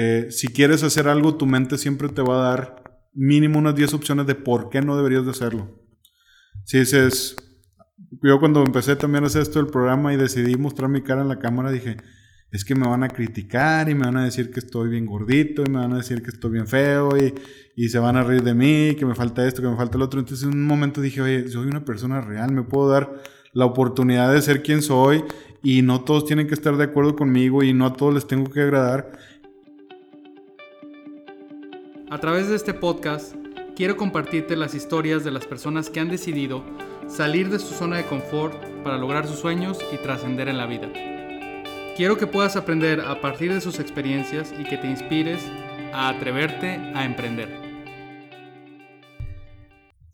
eh, si quieres hacer algo, tu mente siempre te va a dar mínimo unas 10 opciones de por qué no deberías de hacerlo. Si dices, yo cuando empecé también a hacer esto del programa y decidí mostrar mi cara en la cámara, dije, es que me van a criticar y me van a decir que estoy bien gordito y me van a decir que estoy bien feo y, y se van a reír de mí, que me falta esto, que me falta el otro. Entonces en un momento dije, oye, soy una persona real, me puedo dar la oportunidad de ser quien soy y no todos tienen que estar de acuerdo conmigo y no a todos les tengo que agradar. A través de este podcast quiero compartirte las historias de las personas que han decidido salir de su zona de confort para lograr sus sueños y trascender en la vida. Quiero que puedas aprender a partir de sus experiencias y que te inspires a atreverte a emprender.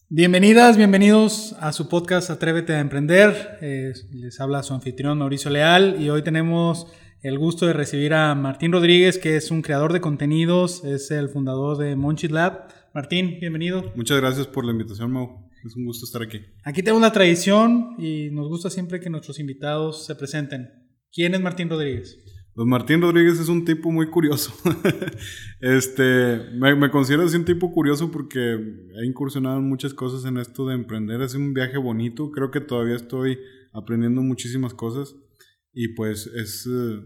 Bienvenidas, bienvenidos a su podcast Atrévete a Emprender. Eh, les habla su anfitrión Mauricio Leal y hoy tenemos el gusto de recibir a Martín Rodríguez, que es un creador de contenidos, es el fundador de Monchit Lab. Martín, bienvenido. Muchas gracias por la invitación, Mau. Es un gusto estar aquí. Aquí tenemos una tradición y nos gusta siempre que nuestros invitados se presenten. ¿Quién es Martín Rodríguez? Pues Martín Rodríguez es un tipo muy curioso. este, me, considero así un tipo curioso porque he incursionado en muchas cosas en esto de emprender. Es un viaje bonito. Creo que todavía estoy aprendiendo muchísimas cosas. Y pues es, eh,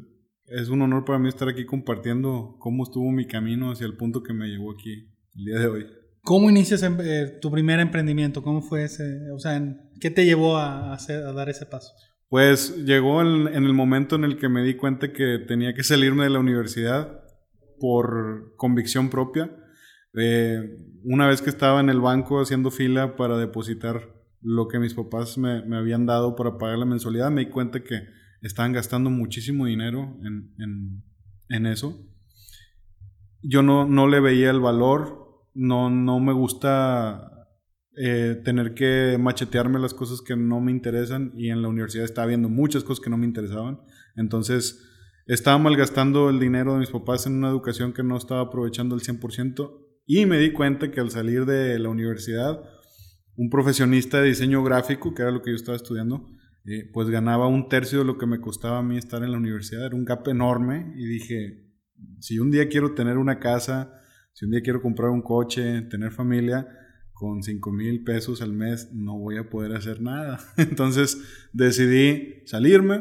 es un honor para mí estar aquí compartiendo cómo estuvo mi camino hacia el punto que me llevó aquí el día de hoy. ¿Cómo inicias eh, tu primer emprendimiento? ¿Cómo fue ese? O sea, ¿qué te llevó a, hacer, a dar ese paso? Pues llegó en, el momento en el que me di cuenta que tenía que salirme de la universidad por convicción propia. Eh, una vez que estaba en el banco haciendo fila para depositar lo que mis papás me, habían dado para pagar la mensualidad, me di cuenta que estaban gastando muchísimo dinero en, eso. Yo no, no, le veía el valor, no, no me gusta eh, tener que machetearme las cosas que no me interesan y en la universidad estaba viendo muchas cosas que no me interesaban. Entonces estaba malgastando el dinero de mis papás en una educación que no estaba aprovechando al 100% y me di cuenta que al salir de la universidad, un profesionista de diseño gráfico, que era lo que yo estaba estudiando, eh, pues ganaba un tercio de lo que me costaba a mí estar en la universidad. Era un gap enorme y dije, si un día quiero tener una casa, si un día quiero comprar un coche, tener familia, con 5 mil pesos al mes no voy a poder hacer nada. Entonces decidí salirme.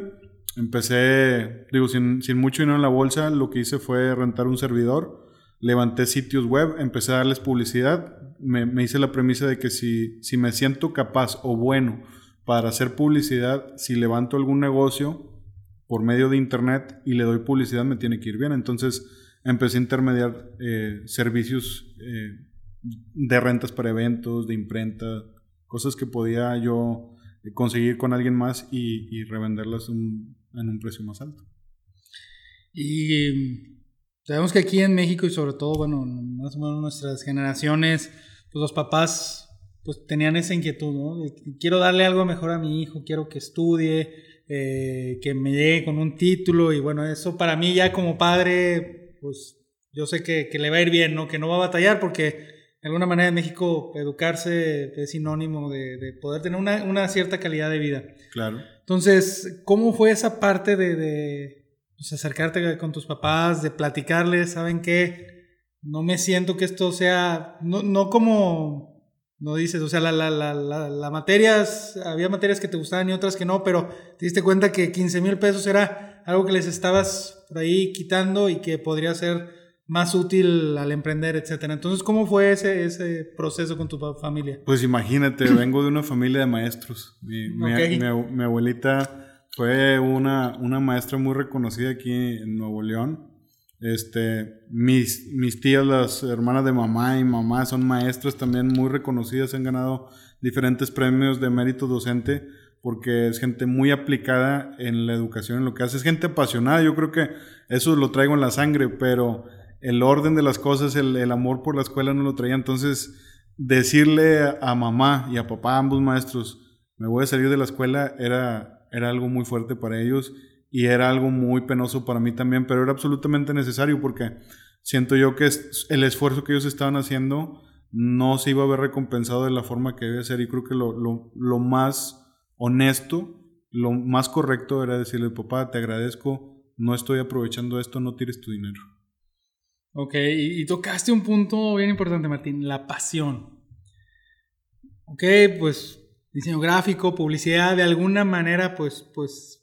Empecé, digo, sin, mucho dinero en la bolsa, lo que hice fue rentar un servidor, levanté sitios web, empecé a darles publicidad. Me, me hice la premisa de que si, si me siento capaz o bueno para hacer publicidad, si levanto algún negocio por medio de internet y le doy publicidad, me tiene que ir bien. Entonces empecé a intermediar eh, servicios eh, de rentas para eventos, de imprenta, cosas que podía yo conseguir con alguien más y, revenderlas en un precio más alto. Y sabemos que aquí en México y sobre todo, bueno, más o menos nuestras generaciones, pues los papás pues tenían esa inquietud, ¿no? quiero darle algo mejor a mi hijo, quiero que estudie, eh, que me llegue con un título y bueno, eso para mí ya como padre, pues yo sé que, que le va a ir bien, ¿no? Que no va a batallar porque de alguna manera en México educarse es sinónimo de, poder tener una, cierta calidad de vida. Claro. Entonces, ¿cómo fue esa parte de, pues, acercarte con tus papás, de platicarles, ¿saben qué? No me siento que esto sea, no, no como, no dices, o sea, la, la, la, la, materias, había materias que te gustaban y otras que no, pero te diste cuenta que 15 mil pesos era algo que les estabas por ahí quitando y que podría ser más útil al emprender, etcétera. Entonces, ¿cómo fue ese, ese proceso con tu familia? Pues imagínate, vengo de una familia de maestros. Mi, mi, abuelita fue una, una maestra muy reconocida aquí en Nuevo León. Este, mis, mis tías, las hermanas de mamá y mamá, son maestras también muy reconocidas, han ganado diferentes premios de mérito docente porque es gente muy aplicada en la educación, en lo que hace, es gente apasionada, yo creo que eso lo traigo en la sangre, pero el orden de las cosas, el, amor por la escuela no lo traía. Entonces, decirle a, mamá y a papá, ambos maestros, me voy a salir de la escuela, era, era algo muy fuerte para ellos y era algo muy penoso para mí también, pero era absolutamente necesario porque siento yo que el esfuerzo que ellos estaban haciendo no se iba a ver recompensado de la forma que debe ser y creo que lo, lo, lo más honesto, lo más correcto era decirle, papá, te agradezco, no estoy aprovechando esto, no tires tu dinero. Ok, y, tocaste un punto bien importante, Martín, la pasión. Ok, pues diseño gráfico, publicidad, de alguna manera, pues, pues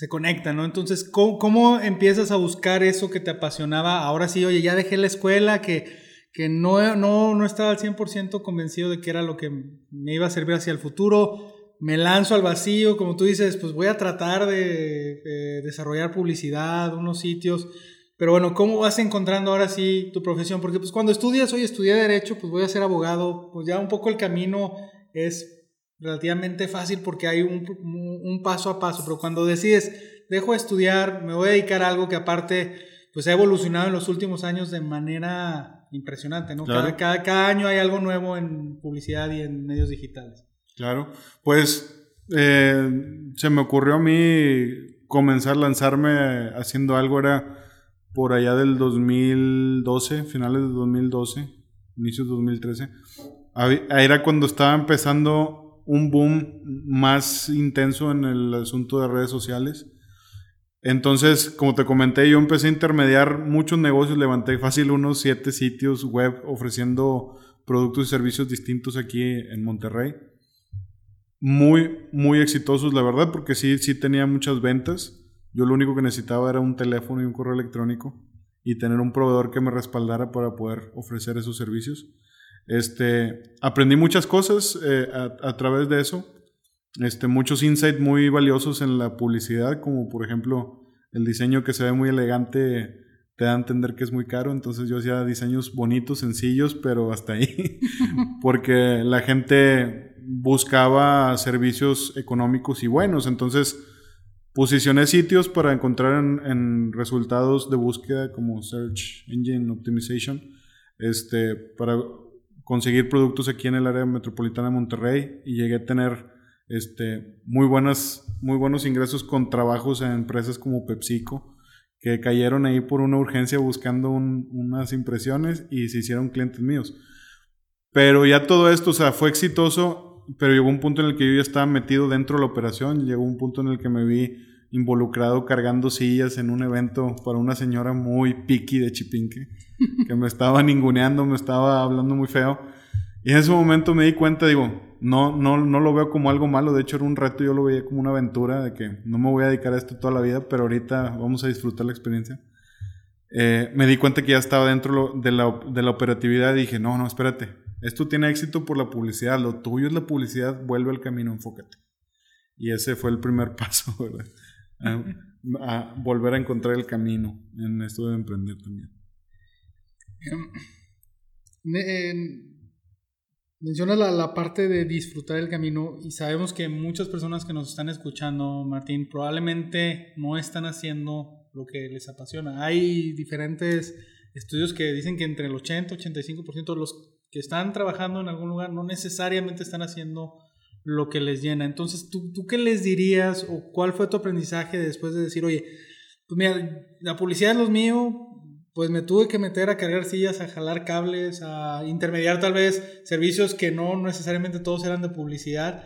se conecta, ¿no? Entonces, ¿cómo, empiezas a buscar eso que te apasionaba? Ahora sí, oye, ya dejé la escuela, que, que no, no, no estaba al 100% convencido de que era lo que me iba a servir hacia el futuro. Me lanzo al vacío, como tú dices, pues voy a tratar de, de desarrollar publicidad, unos sitios pero bueno, ¿cómo vas encontrando ahora sí tu profesión? Porque pues cuando estudias, hoy estudié Derecho, pues voy a ser abogado, pues ya un poco el camino es relativamente fácil porque hay un, un paso a paso, pero cuando decides, dejo de estudiar, me voy a dedicar a algo que aparte, pues ha evolucionado en los últimos años de manera impresionante, ¿no? Cada, cada, año hay algo nuevo en publicidad y en medios digitales. Claro, pues eh, se me ocurrió a mí comenzar a lanzarme haciendo algo, era por allá del 2012, finales del 2012, inicios de 2013, era cuando estaba empezando un boom más intenso en el asunto de redes sociales. Entonces, como te comenté, yo empecé a intermediar muchos negocios, levanté fácil unos siete sitios web ofreciendo productos y servicios distintos aquí en Monterrey. Muy, muy exitosos, la verdad, porque sí, sí tenía muchas ventas. Yo lo único que necesitaba era un teléfono y un correo electrónico y tener un proveedor que me respaldara para poder ofrecer esos servicios. Este, aprendí muchas cosas eh, a, través de eso. Este, muchos insights muy valiosos en la publicidad, como por ejemplo el diseño que se ve muy elegante te da a entender que es muy caro, entonces yo hacía diseños bonitos, sencillos, pero hasta ahí, porque la gente buscaba servicios económicos y buenos, entonces Posicioné sitios para encontrar en, resultados de búsqueda como Search Engine Optimization, este, para conseguir productos aquí en el área metropolitana de Monterrey y llegué a tener este, muy, buenas, muy buenos ingresos con trabajos en empresas como PepsiCo, que cayeron ahí por una urgencia buscando unas impresiones y se hicieron clientes míos. Pero ya todo esto, o sea, fue exitoso pero llegó un punto en el que yo ya estaba metido dentro de la operación, llegó un punto en el que me vi involucrado cargando sillas en un evento para una señora muy piqui de Chipinque, que me estaba ninguneando, me estaba hablando muy feo. Y en ese momento me di cuenta, digo, no, no, no lo veo como algo malo, de hecho era un reto, yo lo veía como una aventura de que no me voy a dedicar a esto toda la vida, pero ahorita vamos a disfrutar la experiencia. Eh, me di cuenta que ya estaba dentro de la, de la operatividad y dije, no, no, espérate, esto tiene éxito por la publicidad, lo tuyo es la publicidad, vuelve al camino, enfócate. Y ese fue el primer paso, ¿verdad? A, volver a encontrar el camino en esto de emprender también. Menciona la, la, parte de disfrutar el camino y sabemos que muchas personas que nos están escuchando, Martín, probablemente no están haciendo lo que les apasiona. Hay diferentes estudios que dicen que entre el 80 y 85% de los que están trabajando en algún lugar no necesariamente están haciendo lo que les llena. Entonces, ¿tú, ¿tú qué les dirías o cuál fue tu aprendizaje después de decir, oye, pues mira, la publicidad es lo mío, pues me tuve que meter a cargar sillas, a jalar cables, a intermediar tal vez servicios que no necesariamente todos eran de publicidad.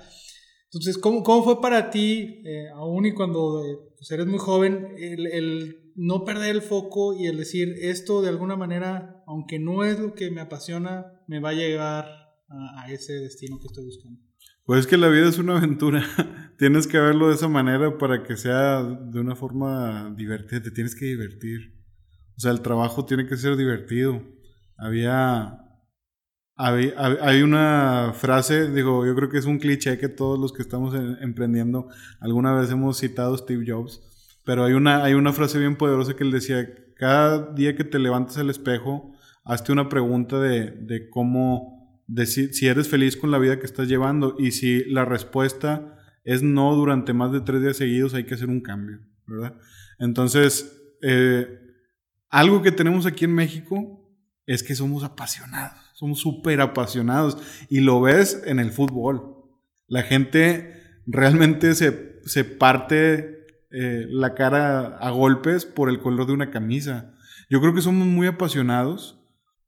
Entonces, ¿cómo, cómo fue para ti, eh, aún y cuando eh, pues eres muy joven, el, el no perder el foco y el decir esto de alguna manera, aunque no es lo que me apasiona, me va a llegar a, ese destino que estoy buscando. Pues es que la vida es una aventura. tienes que verlo de esa manera para que sea de una forma divertida. Te tienes que divertir. O sea, el trabajo tiene que ser divertido. Había, hay una frase, digo, yo creo que es un cliché que todos los que estamos emprendiendo alguna vez hemos citado Steve Jobs pero hay una, hay una frase bien poderosa que él decía, cada día que te levantes al espejo, hazte una pregunta de, de cómo, de si, eres feliz con la vida que estás llevando y si la respuesta es no durante más de tres días seguidos, hay que hacer un cambio, ¿verdad? Entonces, eh, algo que tenemos aquí en México es que somos apasionados, somos súper apasionados y lo ves en el fútbol. La gente realmente se, se parte eh, la cara a golpes por el color de una camisa. Yo creo que somos muy apasionados,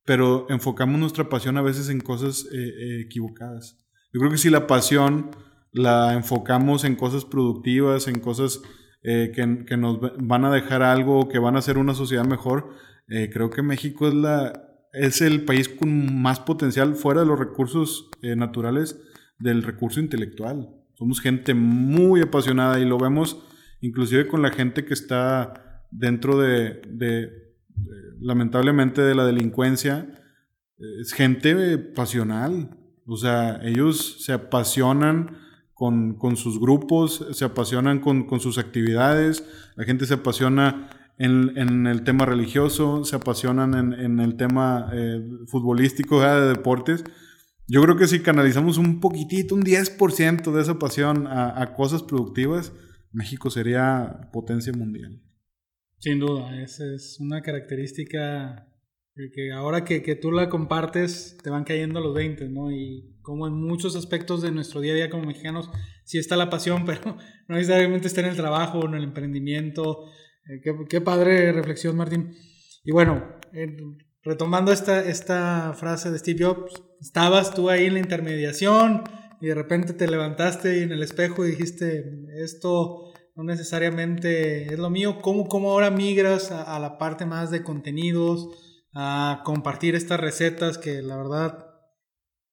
pero enfocamos nuestra pasión a veces en cosas eh, eh, equivocadas. Yo creo que si la pasión la enfocamos en cosas productivas, en cosas que, que, nos van a dejar algo, que van a hacer una sociedad mejor, eh, creo que México es, la, es el país con más potencial fuera de los recursos eh, naturales del recurso intelectual. Somos gente muy apasionada y lo vemos inclusive con la gente que está dentro de, lamentablemente, de la delincuencia. Es gente pasional. O sea, ellos se apasionan con, sus grupos, se apasionan con, sus actividades, la gente se apasiona en, el tema religioso, se apasionan en, el tema eh, futbolístico, de deportes. Yo creo que si canalizamos un poquitito, un 10% de esa pasión a, cosas productivas, México sería potencia mundial. Sin duda, esa es una característica que ahora que, que, tú la compartes te van cayendo los 20, ¿no? Y como en muchos aspectos de nuestro día a día como mexicanos, sí está la pasión, pero no necesariamente está en el trabajo en el emprendimiento. Eh, qué, qué, padre reflexión, Martín. Y bueno, retomando esta, esta frase de Steve Jobs, estabas tú ahí en la intermediación y de repente te levantaste en el espejo y dijiste, esto no necesariamente es lo mío. ¿Cómo, cómo ahora migras a, la parte más de contenidos, a compartir estas recetas que la verdad,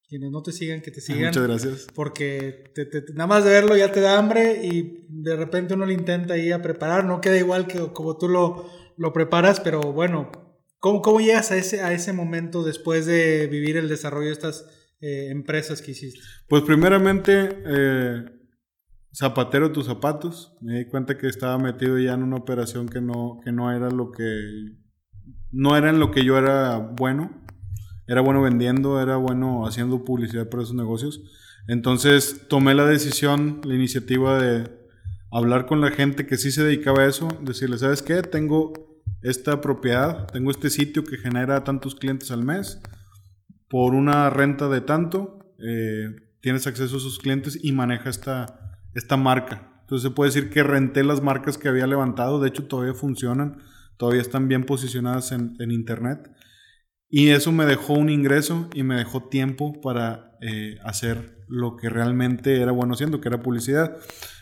quienes no te sigan, que te ah, sigan. Muchas gracias. Porque nada más de verlo ya te da hambre y de repente uno lo intenta ahí a preparar. No queda igual que como tú lo, lo preparas, pero bueno, ¿Cómo, ¿Cómo, llegas a ese, a ese momento después de vivir el desarrollo de estas eh, empresas que hiciste? Pues primeramente, eh, zapatero tus zapatos. Me di cuenta que estaba metido ya en una operación que no, que no era lo que... No era en lo que yo era bueno. Era bueno vendiendo, era bueno haciendo publicidad para esos negocios. Entonces tomé la decisión, la iniciativa de hablar con la gente que sí se dedicaba a eso, decirle, ¿sabes qué? Tengo esta propiedad, tengo este sitio que genera tantos clientes al mes, por una renta de tanto, eh, tienes acceso a esos clientes y maneja esta, esta marca. Entonces se puede decir que renté las marcas que había levantado, de hecho todavía funcionan, todavía están bien posicionadas en, Internet. Y eso me dejó un ingreso y me dejó tiempo para eh, hacer lo que realmente era bueno haciendo, que era publicidad.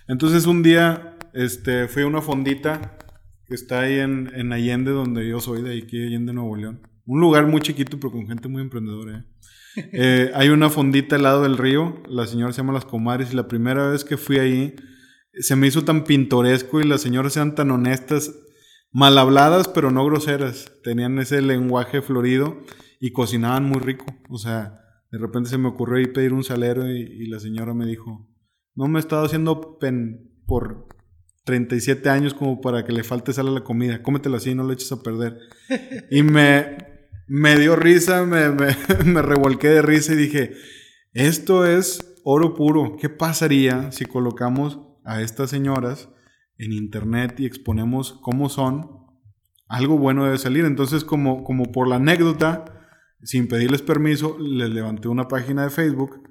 Entonces un día este, fui a una fondita que está ahí en, en, Allende, donde yo soy, de aquí, Allende, Nuevo León. Un lugar muy chiquito, pero con gente muy emprendedora. ¿eh? Eh, hay una fondita al lado del río, la señora se llama Las Comares, y la primera vez que fui ahí se me hizo tan pintoresco y las señoras eran tan honestas, mal habladas, pero no groseras. Tenían ese lenguaje florido y cocinaban muy rico. O sea, de repente se me ocurrió ir pedir un salero y, y la señora me dijo, no me he estado haciendo pen por 37 años como para que le falte sal a la comida. Cómetela así, no le eches a perder. Y me, me dio risa, me, revolqué de risa y dije, esto es oro puro. ¿Qué pasaría si colocamos a estas señoras en internet y exponemos cómo son? Algo bueno debe salir. Entonces, como, por la anécdota, sin pedirles permiso, les levanté una página de Facebook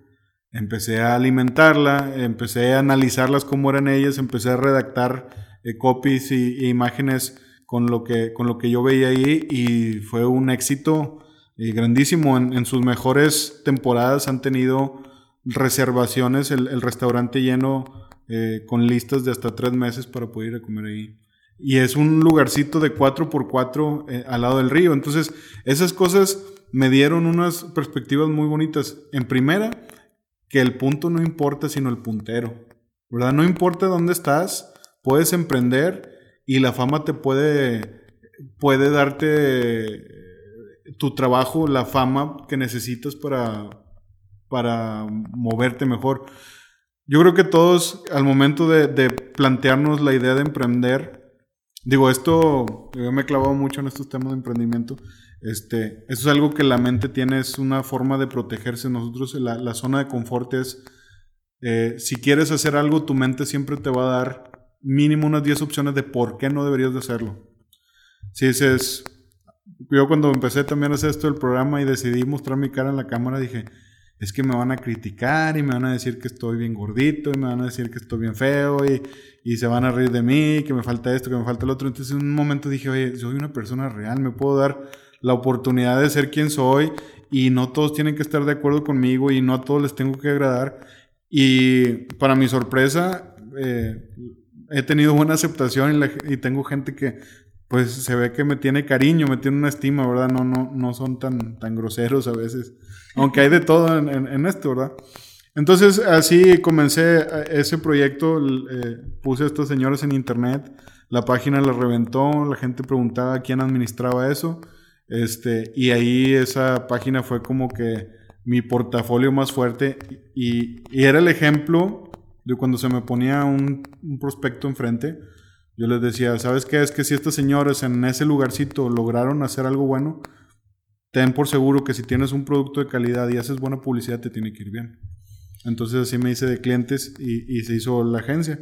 empecé a alimentarla, empecé a analizarlas como eran ellas, empecé a redactar eh, copies y, imágenes con lo, que, con lo que yo veía ahí y fue un éxito eh, grandísimo. En, sus mejores temporadas han tenido reservaciones, el, restaurante lleno eh, con listas de hasta tres meses para poder ir a comer ahí. Y es un lugarcito de 4x4 al lado del río. Entonces, esas cosas me dieron unas perspectivas muy bonitas. En primera, que el punto no importa sino el puntero, ¿verdad? No importa dónde estás, puedes emprender y la fama te puede, puede darte tu trabajo, la fama que necesitas para, para moverte mejor. Yo creo que todos al momento de, de plantearnos la idea de emprender, digo, esto, yo me he clavado mucho en estos temas de emprendimiento, este, eso es algo que la mente tiene, es una forma de protegerse. Nosotros, la, la zona de confort es, eh, si quieres hacer algo, tu mente siempre te va a dar mínimo unas 10 opciones de por qué no deberías de hacerlo. Si dices, yo cuando empecé también a hacer esto del programa y decidí mostrar mi cara en la cámara, dije, es que me van a criticar y me van a decir que estoy bien gordito y me van a decir que estoy bien feo y, y se van a reír de mí, que me falta esto, que me falta el otro. Entonces en un momento dije, oye, soy una persona real, me puedo dar la oportunidad de ser quien soy y no todos tienen que estar de acuerdo conmigo y no a todos les tengo que agradar. Y para mi sorpresa, eh, he tenido buena aceptación y, tengo gente que pues se ve que me tiene cariño, me tiene una estima, ¿verdad? No, no, no son tan, tan groseros a veces. Aunque hay de todo en, esto, ¿verdad? Entonces, así comencé eh, ese proyecto, eh, puse a estos señores en internet, la página la reventó, la gente preguntaba quién administraba eso, este, y ahí esa página fue como que mi portafolio más fuerte y, y era el ejemplo de cuando se me ponía un, un prospecto enfrente, yo les decía, ¿sabes qué? Es que si estos señores en ese lugarcito lograron hacer algo bueno, ten por seguro que si tienes un producto de calidad y haces buena publicidad, te tiene que ir bien. Entonces así me hice de clientes y, se hizo la agencia.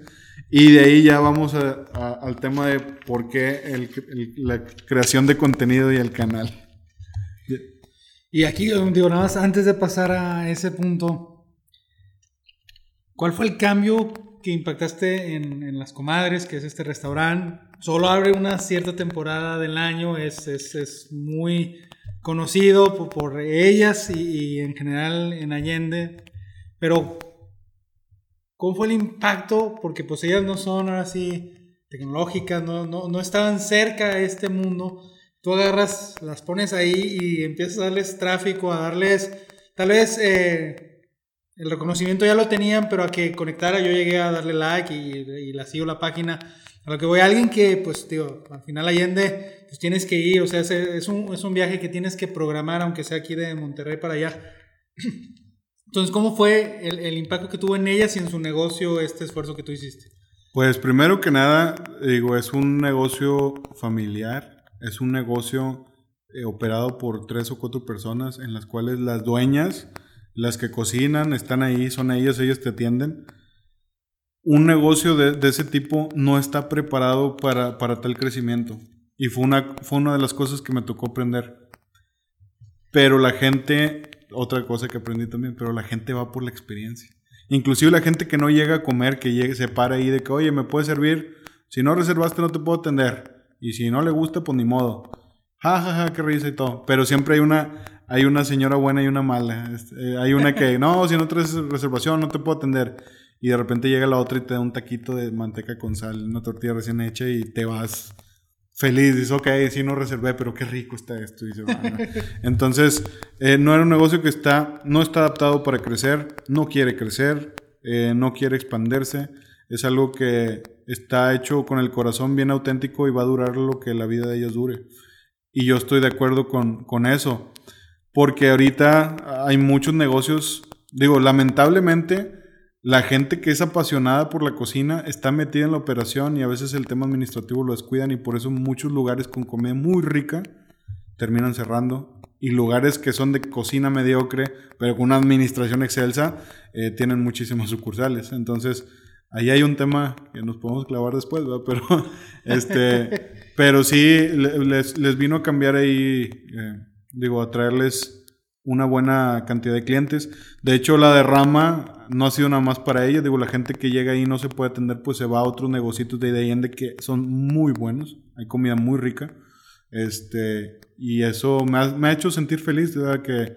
Y de ahí ya vamos al tema de por qué la creación de contenido y el canal. Y aquí, digo, nada más antes de pasar a ese punto, ¿cuál fue el cambio que impactaste en, Las Comadres, que es este restaurante? Solo abre una cierta temporada del año, es, es, muy conocido por, ellas y, en general en Allende. Pero, ¿cómo fue el impacto? Porque pues ellas no son ahora sí tecnológicas, no, no, no estaban cerca de este mundo. Tú agarras, las pones ahí y empiezas a darles tráfico, a darles, tal vez eh, el reconocimiento ya lo tenían, pero a que conectara yo llegué a darle like y, y la sigo la página. A lo que voy, alguien que, pues, digo, al final Allende, pues tienes que ir, o sea, es, es, un, es un viaje que tienes que programar, aunque sea aquí de Monterrey para allá. Entonces, ¿cómo fue el, impacto que tuvo en ellas y en su negocio este esfuerzo que tú hiciste? Pues primero que nada, digo, es un negocio familiar, es un negocio eh, operado por tres o cuatro personas en las cuales las dueñas, las que cocinan, están ahí, son ellas, ellas te atienden. Un negocio de, ese tipo no está preparado para, para, tal crecimiento. Y fue una, fue una de las cosas que me tocó aprender. Pero la gente otra cosa que aprendí también, pero la gente va por la experiencia. Inclusive la gente que no llega a comer, que llegue, se para ahí de que, oye, ¿me puedes servir? Si no reservaste no te puedo atender. Y si no le gusta, pues ni modo. Ja, ja, ja, qué risa y todo. Pero siempre hay una, hay una señora buena y una mala. Este, hay una que, no, si no traes reservación no te puedo atender. Y de repente llega la otra y te da un taquito de manteca con sal, una tortilla recién hecha y te vas feliz, dice, ok, sí no reservé, pero qué rico está esto. Entonces, eh, no era un negocio que está, no está adaptado para crecer, no quiere crecer, eh, no quiere expandirse. Es algo que está hecho con el corazón bien auténtico y va a durar lo que la vida de ellos dure. Y yo estoy de acuerdo con, con eso. Porque ahorita hay muchos negocios, digo, lamentablemente, la gente que es apasionada por la cocina está metida en la operación y a veces el tema administrativo lo descuidan y por eso muchos lugares con comida muy rica terminan cerrando y lugares que son de cocina mediocre pero con una administración excelsa eh, tienen muchísimas sucursales. Entonces ahí hay un tema que nos podemos clavar después, ¿verdad? Pero, este, pero sí les, vino a cambiar ahí, eh, digo, a traerles una buena cantidad de clientes. De hecho, la derrama no ha sido nada más para ellos. Digo, la gente que llega ahí no se puede atender, pues se va a otros negocios de Allende que son muy buenos. Hay comida muy rica. Este, y eso me ha, me ha hecho sentir feliz, verdad que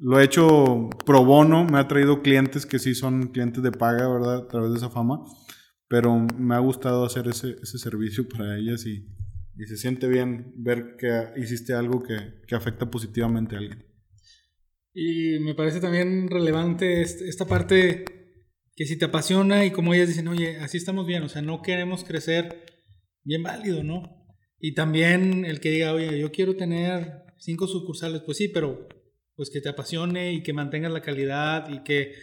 lo he hecho pro bono, me ha traído clientes que sí son clientes de paga, ¿verdad? A través de esa fama. Pero me ha gustado hacer ese, ese servicio para ellas y, y, se siente bien ver que hiciste algo que, que afecta positivamente a alguien. Y me parece también relevante esta parte que si te apasiona y como ellas dicen, oye, así estamos bien, o sea, no queremos crecer, bien válido, ¿no? Y también el que diga, oye, yo quiero tener cinco sucursales, pues sí, pero pues que te apasione y que mantengas la calidad y que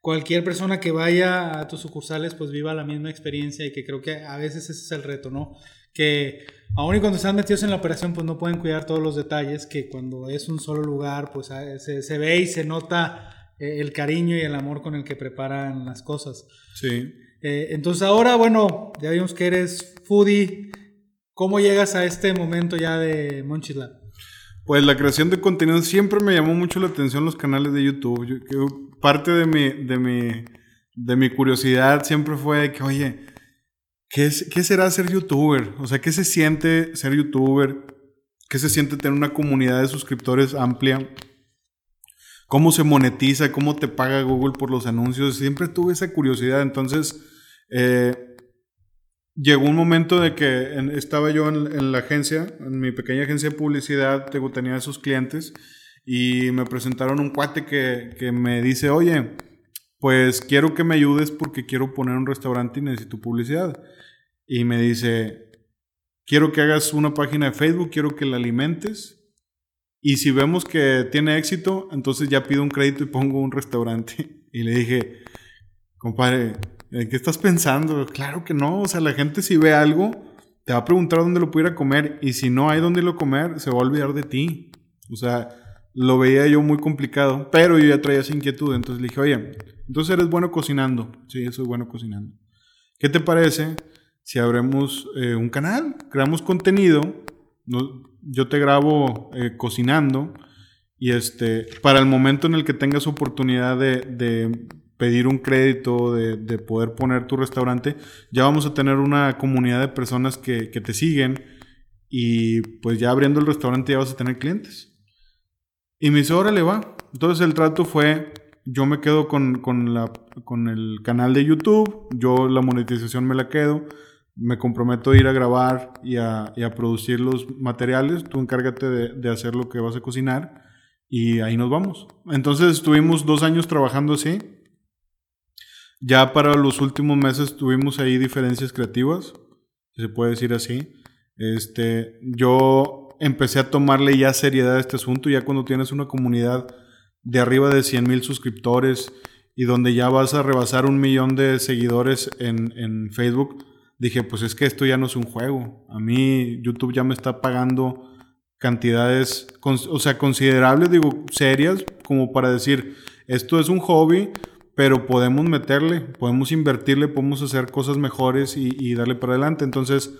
cualquier persona que vaya a tus sucursales pues viva la misma experiencia y que creo que a veces ese es el reto, ¿no? que aún y cuando están metidos en la operación, pues no pueden cuidar todos los detalles, que cuando es un solo lugar, pues ah, se, ve y se nota eh, el cariño y el amor con el que preparan las cosas. Sí. Eh, entonces ahora, bueno, ya vimos que eres foodie. ¿Cómo llegas a este momento ya de Monchis Pues la creación de contenido siempre me llamó mucho la atención los canales de YouTube. parte de mi, de mi, de mi curiosidad siempre fue que, oye, ¿Qué, será ser youtuber? O sea, ¿qué se siente ser youtuber? ¿Qué se siente tener una comunidad de suscriptores amplia? ¿Cómo se monetiza? ¿Cómo te paga Google por los anuncios? Siempre tuve esa curiosidad. Entonces, eh, llegó un momento de que estaba yo en, la agencia, en mi pequeña agencia de publicidad, tenía esos clientes y me presentaron un cuate que, que me dice, oye, pues quiero que me ayudes porque quiero poner un restaurante y necesito publicidad. Y me dice, quiero que hagas una página de Facebook, quiero que la alimentes. Y si vemos que tiene éxito, entonces ya pido un crédito y pongo un restaurante. Y le dije, compadre, ¿en qué estás pensando? Claro que no, o sea, la gente si ve algo, te va a preguntar dónde lo pudiera comer y si no hay dónde lo comer, se va a olvidar de ti. O sea, lo veía yo muy complicado, pero yo ya traía esa inquietud, entonces le dije, oye, entonces eres bueno cocinando. Sí, soy bueno cocinando. ¿Qué te parece si abrimos eh, un canal? Creamos contenido, yo te grabo eh, cocinando y este, para el momento en el que tengas oportunidad de pedir un crédito, de, de, poder poner tu restaurante, ya vamos a tener una comunidad de personas que, que, te siguen y pues ya abriendo el restaurante ya vas a tener clientes. Y me dice, órale, va. Entonces el trato fue, yo me quedo con, con, la, con el canal de YouTube, yo la monetización me la quedo, me comprometo a ir a grabar y a, y a producir los materiales, tú encárgate de, de hacer lo que vas a cocinar y ahí nos vamos. Entonces estuvimos dos años trabajando así ya para los últimos meses tuvimos ahí diferencias creativas, se puede decir así. Este, yo empecé a tomarle ya seriedad a este asunto, ya cuando tienes una comunidad de arriba de 100 mil suscriptores y donde ya vas a rebasar un millón de seguidores en, en Facebook, dije, pues es que esto ya no es un juego. A mí YouTube ya me está pagando cantidades, o sea, considerables, digo, serias, como para decir, esto es un hobby, pero podemos meterle, podemos invertirle, podemos hacer cosas mejores y, darle para adelante. Entonces,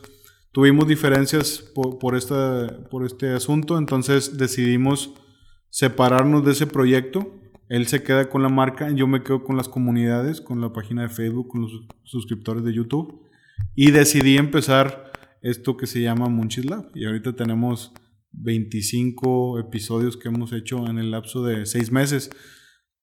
tuvimos diferencias por, por, por este asunto, entonces decidimos separarnos de ese proyecto. Él se queda con la marca, yo me quedo con las comunidades, con la página de Facebook, con los suscriptores de YouTube. Y decidí empezar esto que se llama Munchis Lab. Y ahorita tenemos 25 episodios que hemos hecho en el lapso de 6 meses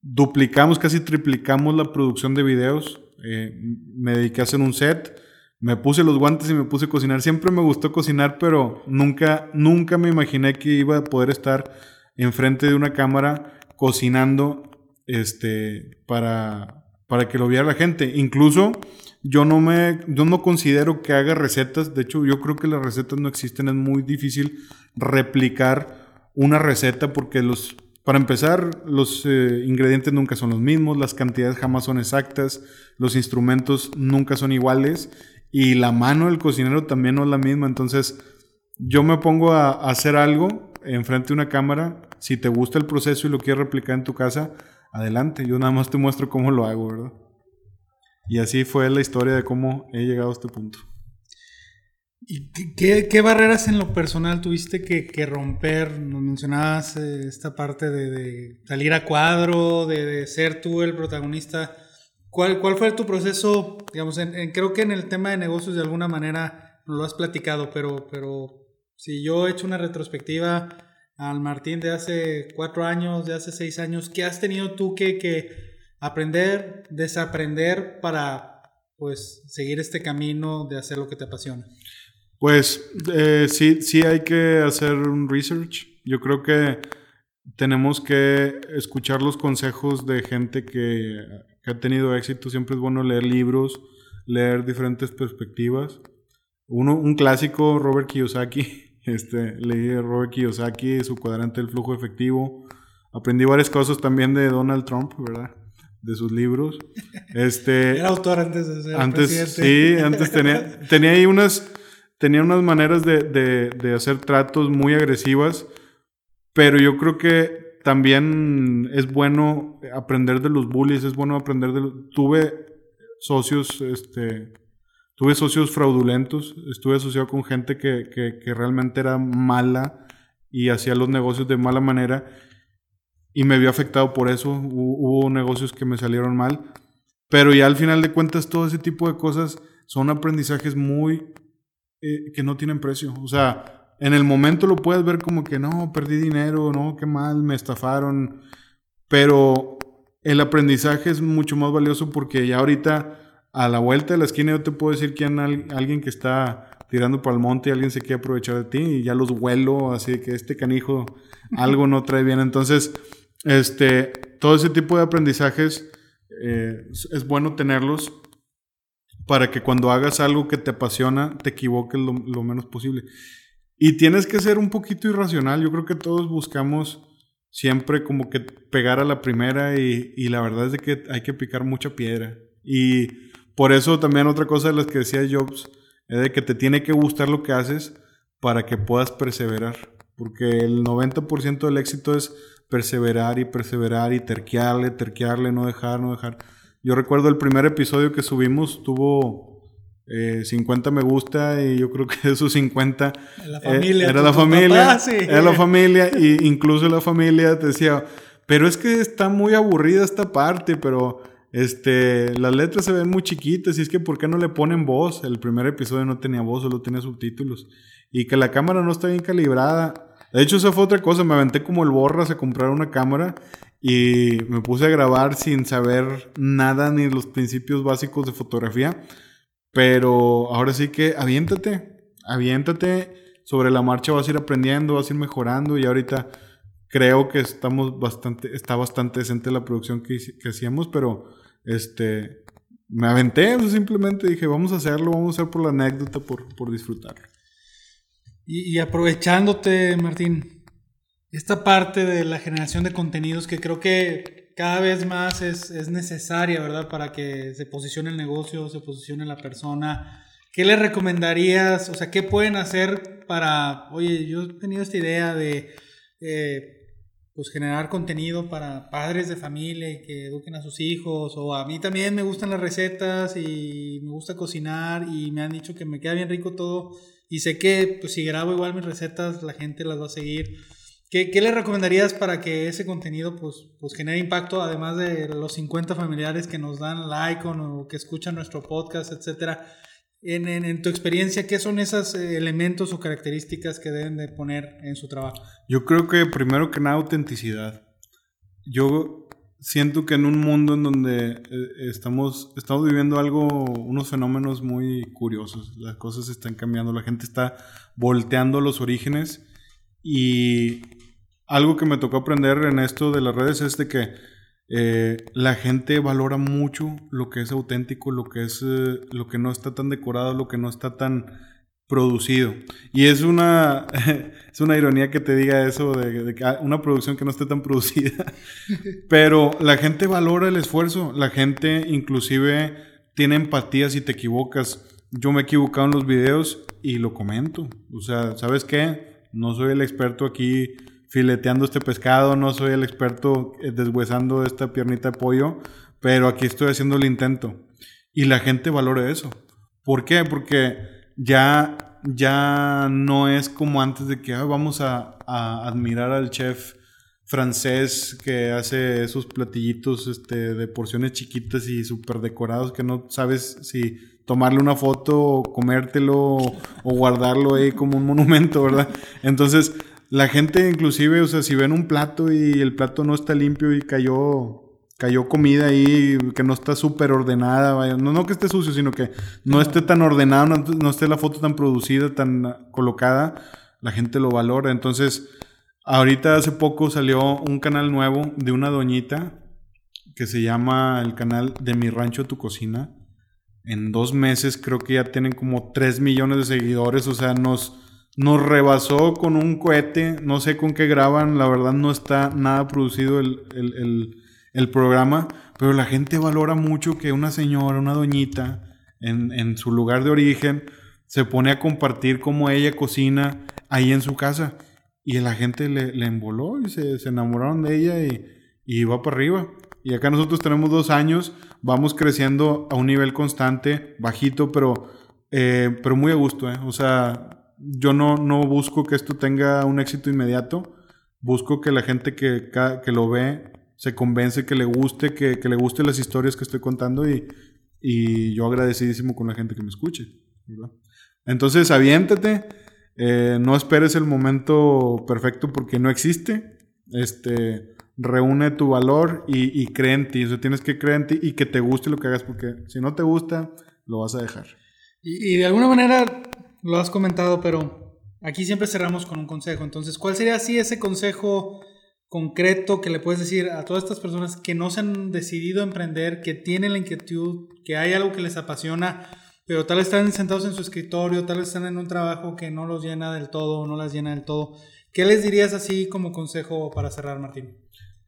duplicamos, casi triplicamos la producción de videos. Eh, me dediqué a hacer un set, me puse los guantes y me puse a cocinar. Siempre me gustó cocinar, pero nunca, nunca me imaginé que iba a poder estar enfrente de una cámara cocinando este, para, para que lo viera la gente. Incluso yo no me, yo no considero que haga recetas. De hecho, yo creo que las recetas no existen. Es muy difícil replicar una receta porque los para empezar, los eh, ingredientes nunca son los mismos, las cantidades jamás son exactas, los instrumentos nunca son iguales y la mano del cocinero también no es la misma. Entonces, yo me pongo a, hacer algo enfrente de una cámara. Si te gusta el proceso y lo quieres replicar en tu casa, adelante. Yo nada más te muestro cómo lo hago, ¿verdad? Y así fue la historia de cómo he llegado a este punto. ¿Y qué, barreras en lo personal tuviste que, romper? Nos mencionabas eh, esta parte de, salir a cuadro, de, ser tú el protagonista. ¿Cuál, ¿Cuál fue tu proceso? Digamos, creo que en el tema de negocios de alguna manera lo has platicado, pero, pero si yo he hecho una retrospectiva al Martín de hace cuatro años, de hace seis años, ¿qué has tenido tú que, que aprender, desaprender para pues seguir este camino de hacer lo que te apasiona? Pues eh, sí, sí hay que hacer un research. Yo creo que tenemos que escuchar los consejos de gente que, ha tenido éxito. Siempre es bueno leer libros, leer diferentes perspectivas. Uno, un clásico, Robert Kiyosaki. Este, leí Robert Kiyosaki, su cuadrante del flujo efectivo. Aprendí varias cosas también de Donald Trump, ¿verdad? De sus libros. Este, Era autor antes de ser antes, Sí, antes tenía, tenía ahí unas tenía unas maneras de, hacer tratos muy agresivas, pero yo creo que también es bueno aprender de los bullies, es bueno aprender de los... Tuve socios, este, tuve socios fraudulentos, estuve asociado con gente que, que, realmente era mala y hacía los negocios de mala manera y me vio afectado por eso, hubo negocios que me salieron mal, pero ya al final de cuentas todo ese tipo de cosas son aprendizajes muy eh, que no tienen precio. O sea, en el momento lo puedes ver como que no, perdí dinero, no, qué mal, me estafaron. Pero el aprendizaje es mucho más valioso porque ya ahorita a la vuelta de la esquina yo te puedo decir quién alguien que está tirando para el monte y alguien se quiere aprovechar de ti y ya los vuelo, así que este canijo algo no trae bien. Entonces, este, todo ese tipo de aprendizajes eh, es bueno tenerlos para que cuando hagas algo que te apasiona, te equivoques lo, lo, menos posible. Y tienes que ser un poquito irracional. Yo creo que todos buscamos siempre como que pegar a la primera y, y la verdad es de que hay que picar mucha piedra. Y por eso también otra cosa de las que decía Jobs es de que te tiene que gustar lo que haces para que puedas perseverar. Porque el 90% del éxito es perseverar y perseverar y terquearle, terquearle, no dejar, no dejar. Yo recuerdo el primer episodio que subimos tuvo 50 eh, me gusta y yo creo que de esos 50 la familia, era la familia, era la familia y incluso la familia te decía, pero es que está muy aburrida esta parte, pero este, las letras se ven muy chiquitas y es que ¿por qué no le ponen voz? El primer episodio no tenía voz, solo tenía subtítulos y que la cámara no está bien calibrada. De hecho, esa fue otra cosa, me aventé como el borras a comprar una cámara y me puse a grabar sin saber nada ni los principios básicos de fotografía. Pero ahora sí que aviéntate, aviéntate, sobre la marcha vas a ir aprendiendo, vas a ir mejorando y ahorita creo que estamos bastante, está bastante decente la producción que, que hacíamos, pero este, me aventé, simplemente dije, vamos a hacerlo, vamos a hacer por la anécdota, por, por disfrutar. y aprovechándote, Martín, esta parte de la generación de contenidos que creo que cada vez más es, es, necesaria, ¿verdad? Para que se posicione el negocio, se posicione la persona. ¿Qué le recomendarías? O sea, ¿qué pueden hacer para, oye, yo he tenido esta idea de, eh, pues, generar contenido para padres de familia y que eduquen a sus hijos? O a mí también me gustan las recetas y me gusta cocinar y me han dicho que me queda bien rico todo. Y sé que, pues, si grabo igual mis recetas, la gente las va a seguir. ¿Qué, ¿Qué, le recomendarías para que ese contenido pues, pues genere impacto, además de los 50 familiares que nos dan like o que escuchan nuestro podcast, etcétera? En, tu experiencia, ¿qué son esos eh, elementos o características que deben de poner en su trabajo? Yo creo que primero que nada autenticidad. Yo siento que en un mundo en donde eh, estamos, estamos viviendo algo, unos fenómenos muy curiosos, las cosas están cambiando, la gente está volteando los orígenes y algo que me tocó aprender en esto de las redes es de que eh, la gente valora mucho lo que es auténtico, lo que es eh, lo que no está tan decorado, lo que no está tan producido. Y es una es una ironía que te diga eso de, de ah, una producción que no esté tan producida. Pero la gente valora el esfuerzo, la gente inclusive tiene empatía si te equivocas. Yo me he equivocado en los videos y lo comento. O sea, ¿sabes qué? No soy el experto aquí fileteando este pescado, no soy el experto eh, deshuesando esta piernita de pollo, pero aquí estoy haciendo el intento. Y la gente valora eso. ¿Por qué? Porque ya, ya no es como antes de que vamos a, admirar al chef francés que hace esos platillitos este, de porciones chiquitas y súper decorados que no sabes si tomarle una foto o comértelo o guardarlo como un monumento, ¿verdad? Entonces, la gente inclusive, o sea, si ven un plato y el plato no está limpio y cayó cayó comida ahí que no está súper ordenada, vaya. No, no que esté sucio, sino que no, esté tan ordenado, no, esté la foto tan producida, tan colocada, la gente lo valora. Entonces, ahorita hace poco salió un canal nuevo de una doñita que se llama el canal de Mi Rancho Tu Cocina. En dos meses creo que ya tienen como 3 millones de seguidores, o sea, nos nos rebasó con un cohete, no sé con qué graban, la verdad no está nada producido el, programa, pero la gente valora mucho que una señora, una doñita, en, su lugar de origen, se pone a compartir cómo ella cocina ahí en su casa. Y la gente le, le emboló y se, enamoraron de ella y, y va para arriba. Y acá nosotros tenemos dos años, vamos creciendo a un nivel constante, bajito, pero, eh, pero muy a gusto. ¿eh? O sea, yo no, no busco que esto tenga un éxito inmediato. Busco que la gente que, que lo ve se convence que le guste, que, que le gusten las historias que estoy contando y, y, yo agradecidísimo con la gente que me escuche. Entonces, aviéntate, eh, no esperes el momento perfecto porque no existe. Este, reúne tu valor y, y cree en ti. O tienes que creer en ti y que te guste lo que hagas, porque si no te gusta, lo vas a dejar. Y, y de alguna manera lo has comentado, pero aquí siempre cerramos con un consejo. Entonces, ¿cuál sería así ese consejo concreto que le puedes decir a todas estas personas que no se han decidido a emprender, que tienen la inquietud, que hay algo que les apasiona, pero tal vez están sentados en su escritorio, tal vez están en un trabajo que no los llena del todo no las llena del todo? ¿Qué les dirías así como consejo para cerrar, Martín?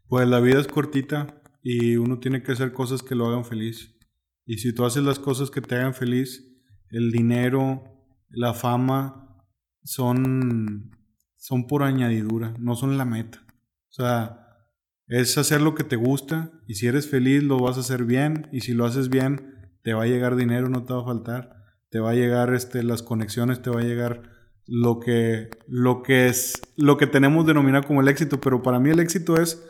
Pues la vida es cortita y uno tiene que hacer cosas que lo hagan feliz. Y si tú haces las cosas que te hagan feliz, el dinero, la fama, son, son por añadidura, no son la meta. O sea, es hacer lo que te gusta y si eres feliz lo vas a hacer bien y si lo haces bien te va a llegar dinero, no te va a faltar, te va a llegar este, las conexiones, te va a llegar lo que, lo que es, lo que tenemos denominado como el éxito, pero para mí el éxito es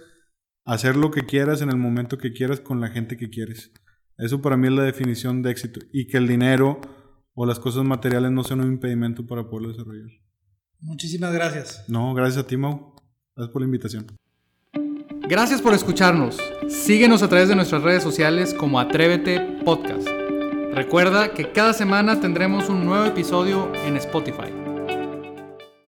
hacer lo que quieras en el momento que quieras con la gente que quieres. Eso para mí es la definición de éxito y que el dinero o las cosas materiales no sean un impedimento para poderlo desarrollar. Muchísimas gracias. No, gracias a ti, Mau. Gracias por la invitación. Gracias por escucharnos. Síguenos a través de nuestras redes sociales como Atrévete Podcast. Recuerda que cada semana tendremos un nuevo episodio en Spotify.